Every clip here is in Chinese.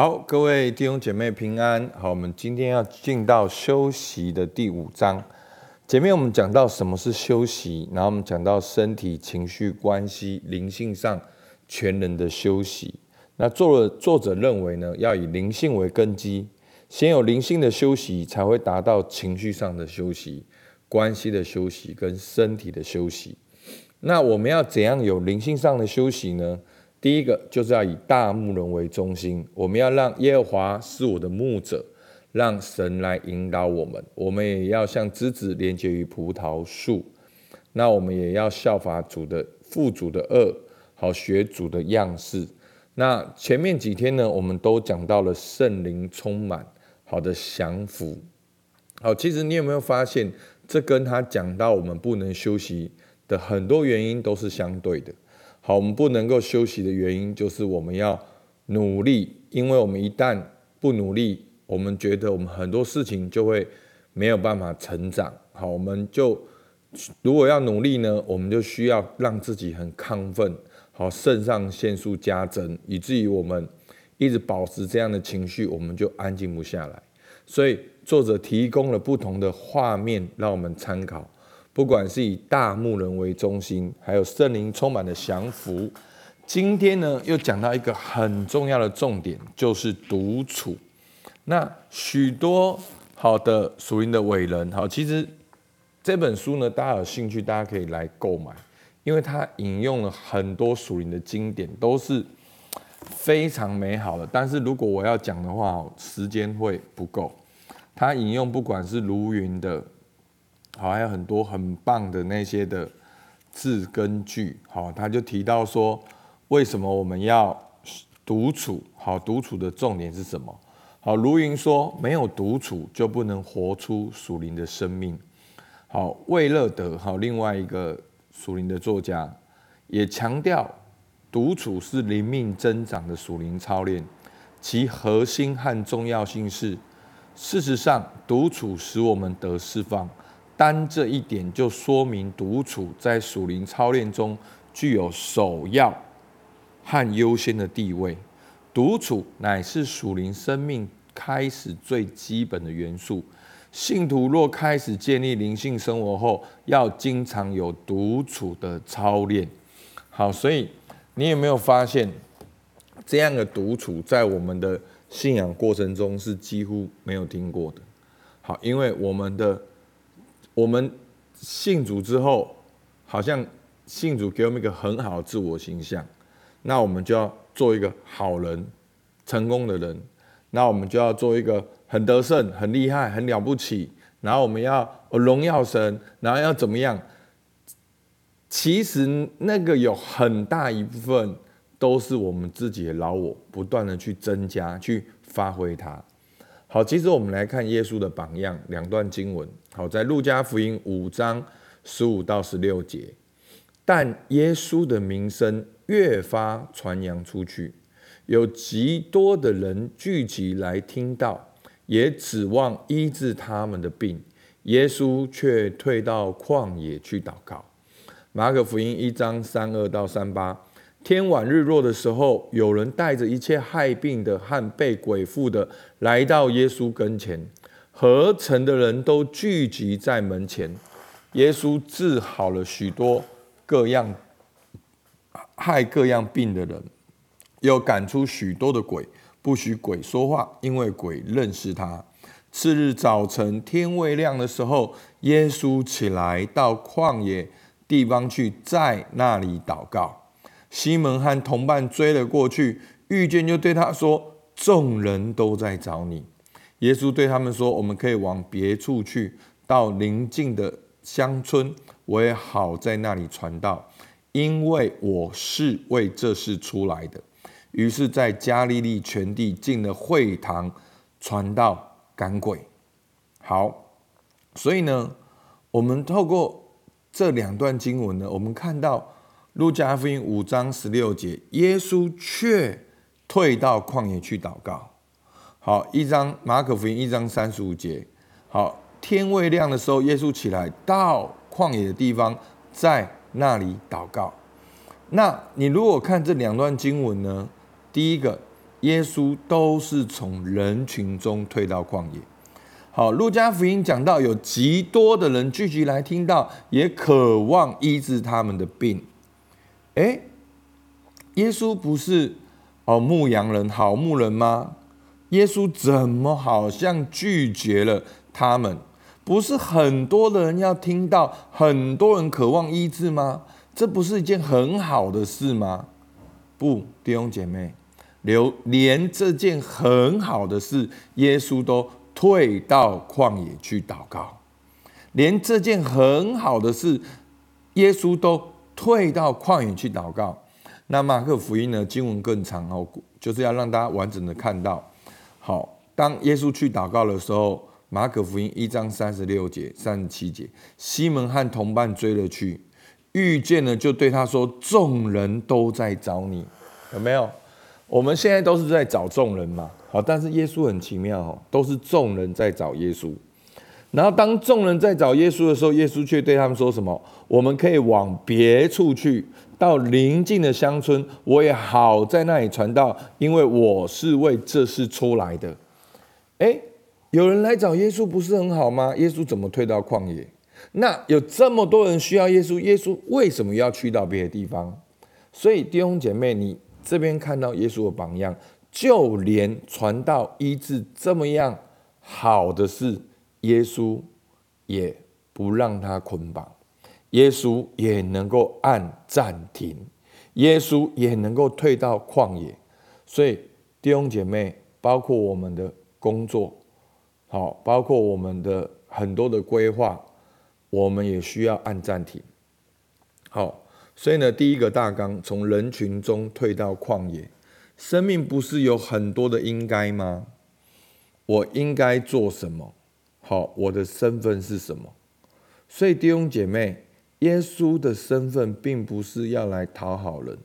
好，各位弟兄姐妹平安。好，我们今天要进到休息的第五章。前面我们讲到什么是休息，然后我们讲到身体、情绪、关系、灵性上全人的休息。那作了作者认为呢，要以灵性为根基，先有灵性的休息，才会达到情绪上的休息、关系的休息跟身体的休息。那我们要怎样有灵性上的休息呢？第一个就是要以大牧人为中心，我们要让耶和华是我的牧者，让神来引导我们。我们也要像枝子连接于葡萄树，那我们也要效法主的父主的恶，好学主的样式。那前面几天呢，我们都讲到了圣灵充满，好的降服。好，其实你有没有发现，这跟他讲到我们不能休息的很多原因都是相对的。好，我们不能够休息的原因就是我们要努力，因为我们一旦不努力，我们觉得我们很多事情就会没有办法成长。好，我们就如果要努力呢，我们就需要让自己很亢奋，好，肾上腺素加增，以至于我们一直保持这样的情绪，我们就安静不下来。所以作者提供了不同的画面让我们参考。不管是以大牧人为中心，还有圣灵充满的降服。今天呢，又讲到一个很重要的重点，就是独处。那许多好的属灵的伟人，好，其实这本书呢，大家有兴趣，大家可以来购买，因为它引用了很多属灵的经典，都是非常美好的。但是如果我要讲的话，时间会不够。他引用不管是卢云的。好，还有很多很棒的那些的字根句。好，他就提到说，为什么我们要独处？好，独处的重点是什么？好，卢云说，没有独处就不能活出属灵的生命。好，魏乐德，好，另外一个属灵的作家也强调，独处是灵命增长的属灵操练，其核心和重要性是，事实上，独处使我们得释放。单这一点就说明独处在属灵操练中具有首要和优先的地位。独处乃是属灵生命开始最基本的元素。信徒若开始建立灵性生活后，要经常有独处的操练。好，所以你有没有发现，这样的独处在我们的信仰过程中是几乎没有听过的？好，因为我们的。我们信主之后，好像信主给我们一个很好的自我形象，那我们就要做一个好人、成功的人，那我们就要做一个很得胜、很厉害、很了不起，然后我们要荣耀神，然后要怎么样？其实那个有很大一部分都是我们自己的老我不断的去增加、去发挥它。好，其实我们来看耶稣的榜样，两段经文。好，在路加福音五章十五到十六节，但耶稣的名声越发传扬出去，有极多的人聚集来听到，也指望医治他们的病。耶稣却退到旷野去祷告。马可福音一章三二到三八。天晚日落的时候，有人带着一切害病的和被鬼附的来到耶稣跟前，合成的人都聚集在门前。耶稣治好了许多各样害各样病的人，又赶出许多的鬼，不许鬼说话，因为鬼认识他。次日早晨天未亮的时候，耶稣起来到旷野地方去，在那里祷告。西门和同伴追了过去，遇见就对他说：“众人都在找你。”耶稣对他们说：“我们可以往别处去，到邻近的乡村，我也好在那里传道，因为我是为这事出来的。”于是，在加利利全地进了会堂，传道赶鬼。好，所以呢，我们透过这两段经文呢，我们看到。路加福音五章十六节，耶稣却退到旷野去祷告。好，一章马可福音一章三十五节，好，天未亮的时候，耶稣起来到旷野的地方，在那里祷告。那你如果看这两段经文呢？第一个，耶稣都是从人群中退到旷野。好，路加福音讲到有极多的人聚集来听到，也渴望医治他们的病。哎，耶稣不是哦牧羊人、好牧人吗？耶稣怎么好像拒绝了他们？不是很多的人要听到，很多人渴望医治吗？这不是一件很好的事吗？不，弟兄姐妹，留连这件很好的事，耶稣都。退到旷野去祷告，连这件很好的事，耶稣都退到旷野去祷告。那马克福音呢？经文更长哦，就是要让大家完整的看到。好，当耶稣去祷告的时候，马可福音一章三十六节、三十七节，西门和同伴追了去，遇见了就对他说：“众人都在找你，有没有？我们现在都是在找众人嘛。”好，但是耶稣很奇妙哦，都是众人在找耶稣。然后当众人在找耶稣的时候，耶稣却对他们说什么？我们可以往别处去，到邻近的乡村，我也好在那里传道，因为我是为这事出来的。哎，有人来找耶稣不是很好吗？耶稣怎么退到旷野？那有这么多人需要耶稣，耶稣为什么要去到别的地方？所以弟兄姐妹，你这边看到耶稣的榜样。就连传道医治这么样好的事，耶稣也不让他捆绑，耶稣也能够按暂停，耶稣也能够退到旷野。所以弟兄姐妹，包括我们的工作，好，包括我们的很多的规划，我们也需要按暂停。好，所以呢，第一个大纲从人群中退到旷野。生命不是有很多的应该吗？我应该做什么？好，我的身份是什么？所以弟兄姐妹，耶稣的身份并不是要来讨好人，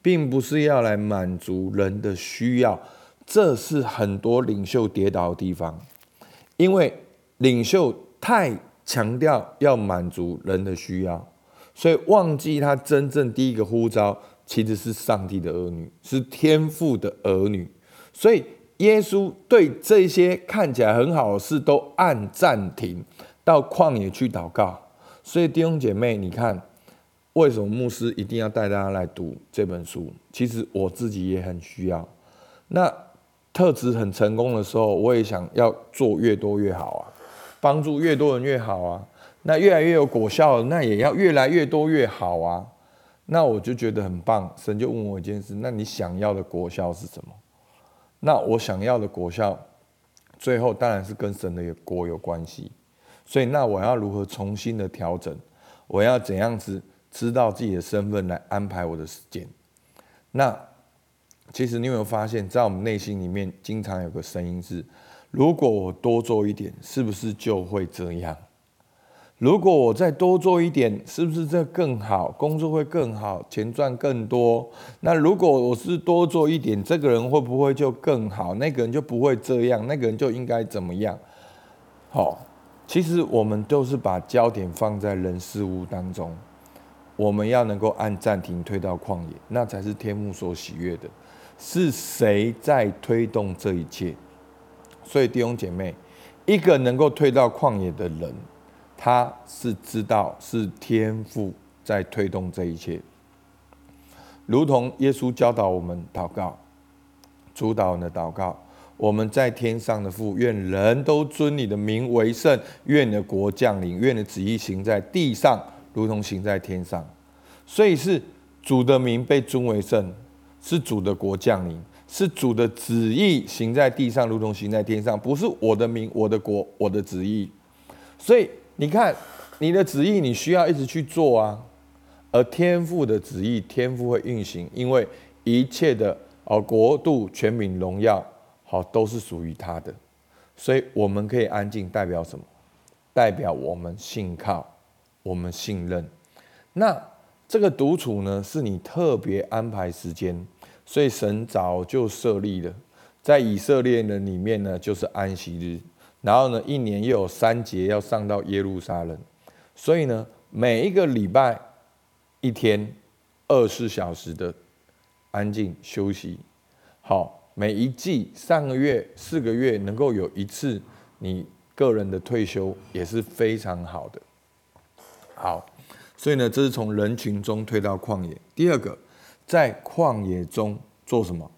并不是要来满足人的需要。这是很多领袖跌倒的地方，因为领袖太强调要满足人的需要，所以忘记他真正第一个呼召。其实是上帝的儿女，是天父的儿女，所以耶稣对这些看起来很好的事都按暂停，到旷野去祷告。所以弟兄姐妹，你看为什么牧师一定要带大家来读这本书？其实我自己也很需要。那特质很成功的时候，我也想要做越多越好啊，帮助越多人越好啊。那越来越有果效，那也要越来越多越好啊。那我就觉得很棒，神就问我一件事：那你想要的果效是什么？那我想要的果效，最后当然是跟神的国有关系。所以，那我要如何重新的调整？我要怎样子知道自己的身份来安排我的时间？那其实你有没有发现，在我们内心里面，经常有个声音是：如果我多做一点，是不是就会这样？如果我再多做一点，是不是这更好？工作会更好，钱赚更多。那如果我是多做一点，这个人会不会就更好？那个人就不会这样，那个人就应该怎么样？好，其实我们都是把焦点放在人事物当中。我们要能够按暂停推到旷野，那才是天父所喜悦的。是谁在推动这一切？所以弟兄姐妹，一个能够推到旷野的人。他是知道是天赋在推动这一切，如同耶稣教导我们祷告，主导的祷告。我们在天上的父，愿人都尊你的名为圣，愿你的国降临，愿你的旨意行在地上，如同行在天上。所以是主的名被尊为圣，是主的国降临，是主的旨意行在地上，如同行在天上。不是我的名、我的国、我的旨意。所以。你看，你的旨意你需要一直去做啊，而天父的旨意，天父会运行，因为一切的哦国度、权柄、荣耀，好都是属于他的，所以我们可以安静，代表什么？代表我们信靠，我们信任。那这个独处呢，是你特别安排时间，所以神早就设立了，在以色列人里面呢，就是安息日。然后呢，一年又有三节要上到耶路撒冷，所以呢，每一个礼拜一天二十四小时的安静休息，好，每一季上个月、四个月能够有一次你个人的退休，也是非常好的。好，所以呢，这是从人群中退到旷野。第二个，在旷野中做什么？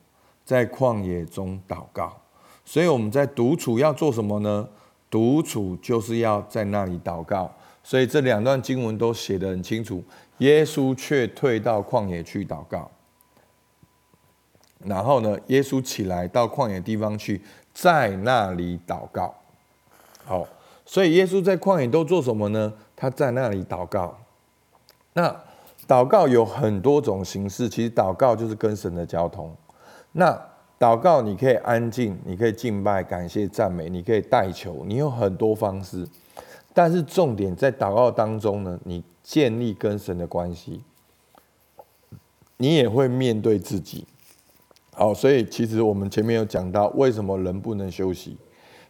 在旷野中祷告。所以我们在独处要做什么呢？独处就是要在那里祷告。所以这两段经文都写得很清楚。耶稣却退到旷野去祷告。然后呢，耶稣起来到旷野地方去，在那里祷告。好，所以耶稣在旷野都做什么呢？他在那里祷告。那祷告有很多种形式，其实祷告就是跟神的交通。那祷告你可以安静，你可以敬拜、感谢、赞美，你可以代求，你有很多方式。但是重点在祷告当中呢，你建立跟神的关系，你也会面对自己。好，所以其实我们前面有讲到，为什么人不能休息？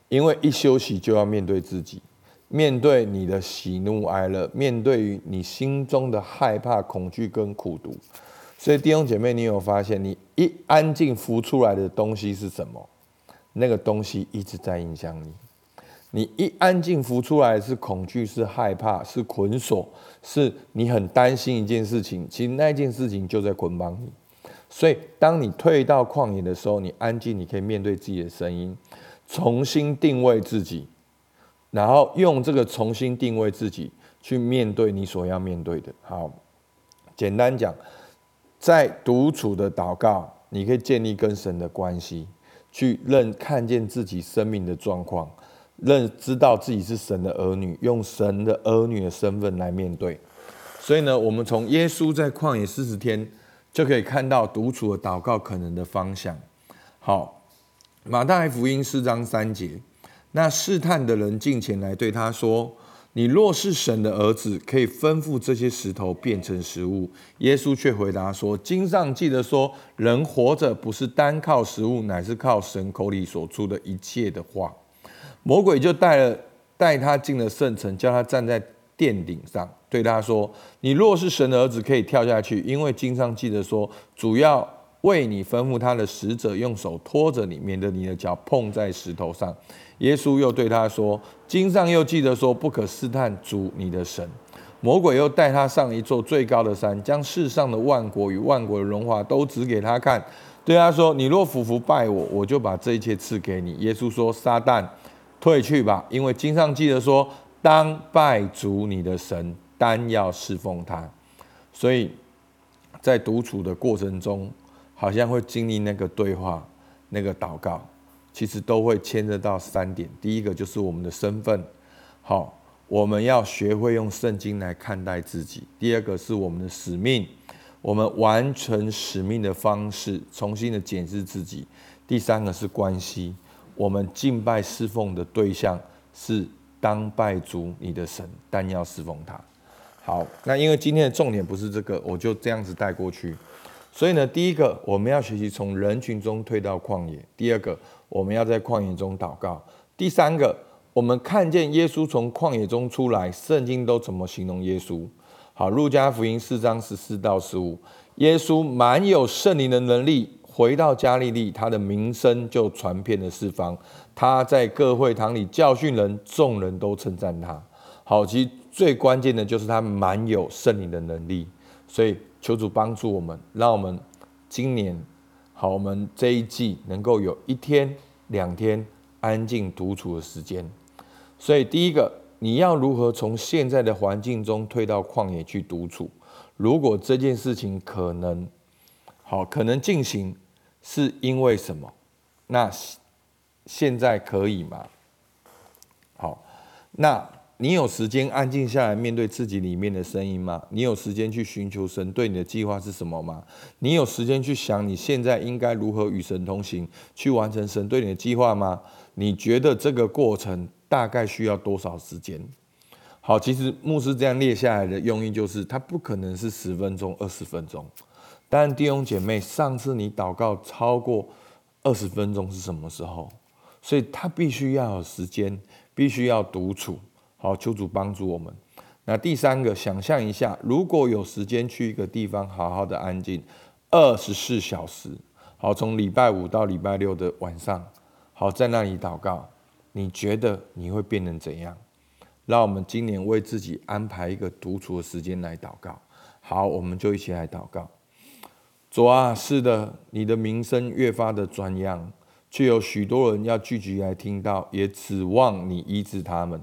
因为一休息就要面对自己，面对你的喜怒哀乐，面对于你心中的害怕、恐惧跟苦毒。所以弟兄姐妹，你有发现，你一安静浮出来的东西是什么？那个东西一直在影响你。你一安静浮出来是恐惧，是害怕，是捆锁，是你很担心一件事情。其实那件事情就在捆绑你。所以，当你退到旷野的时候，你安静，你可以面对自己的声音，重新定位自己，然后用这个重新定位自己去面对你所要面对的。好，简单讲，在独处的祷告，你可以建立跟神的关系，去认看见自己生命的状况。认知道自己是神的儿女，用神的儿女的身份来面对。所以呢，我们从耶稣在旷野四十天就可以看到独处的祷告可能的方向。好，马太福音四章三节，那试探的人进前来对他说：“你若是神的儿子，可以吩咐这些石头变成食物。”耶稣却回答说：“经上记得说，人活着不是单靠食物，乃是靠神口里所出的一切的话。”魔鬼就带了带他进了圣城，叫他站在殿顶上，对他说：“你若是神的儿子，可以跳下去，因为经上记得说，主要为你吩咐他的使者用手托着你，免得你的脚碰在石头上。”耶稣又对他说：“经上又记得说，不可试探主你的神。”魔鬼又带他上一座最高的山，将世上的万国与万国的荣华都指给他看，对他说：“你若服服拜我，我就把这一切赐给你。”耶稣说：“撒旦。”退去吧，因为经上记得说，当拜主你的神，单要侍奉他。所以在独处的过程中，好像会经历那个对话、那个祷告，其实都会牵涉到三点。第一个就是我们的身份，好，我们要学会用圣经来看待自己；第二个是我们的使命，我们完成使命的方式，重新的检视自己；第三个是关系。我们敬拜侍奉的对象是当拜主你的神，但要侍奉他。好，那因为今天的重点不是这个，我就这样子带过去。所以呢，第一个我们要学习从人群中退到旷野；第二个，我们要在旷野中祷告；第三个，我们看见耶稣从旷野中出来，圣经都怎么形容耶稣？好，路加福音四章十四到十五，耶稣满有圣灵的能力。回到加利利，他的名声就传遍了四方。他在各会堂里教训人，众人都称赞他。好，其最关键的就是他蛮有圣灵的能力。所以求主帮助我们，让我们今年好，我们这一季能够有一天、两天安静独处的时间。所以第一个，你要如何从现在的环境中退到旷野去独处？如果这件事情可能，好，可能进行。是因为什么？那现在可以吗？好，那你有时间安静下来面对自己里面的声音吗？你有时间去寻求神对你的计划是什么吗？你有时间去想你现在应该如何与神同行，去完成神对你的计划吗？你觉得这个过程大概需要多少时间？好，其实牧师这样列下来的用意就是，它不可能是十分钟、二十分钟。但弟兄姐妹，上次你祷告超过二十分钟是什么时候？所以他必须要有时间，必须要独处。好，求主帮助我们。那第三个，想象一下，如果有时间去一个地方好好的安静二十四小时，好，从礼拜五到礼拜六的晚上，好在那里祷告。你觉得你会变成怎样？让我们今年为自己安排一个独处的时间来祷告。好，我们就一起来祷告。主啊，是的，你的名声越发的传扬，却有许多人要聚集来听到，也指望你医治他们。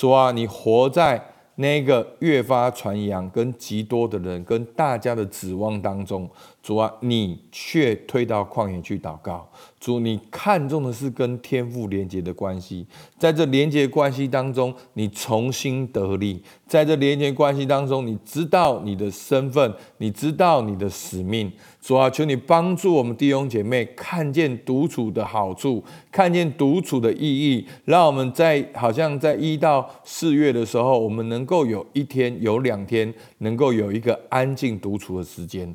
说啊，你活在。那个越发传扬，跟极多的人，跟大家的指望当中，主啊，你却退到旷野去祷告。主，你看重的是跟天父连接的关系，在这连接关系当中，你重新得力；在这连接关系当中，你知道你的身份，你知道你的使命。主啊，求你帮助我们弟兄姐妹看见独处的好处，看见独处的意义，让我们在好像在一到四月的时候，我们能够有一天、有两天，能够有一个安静独处的时间。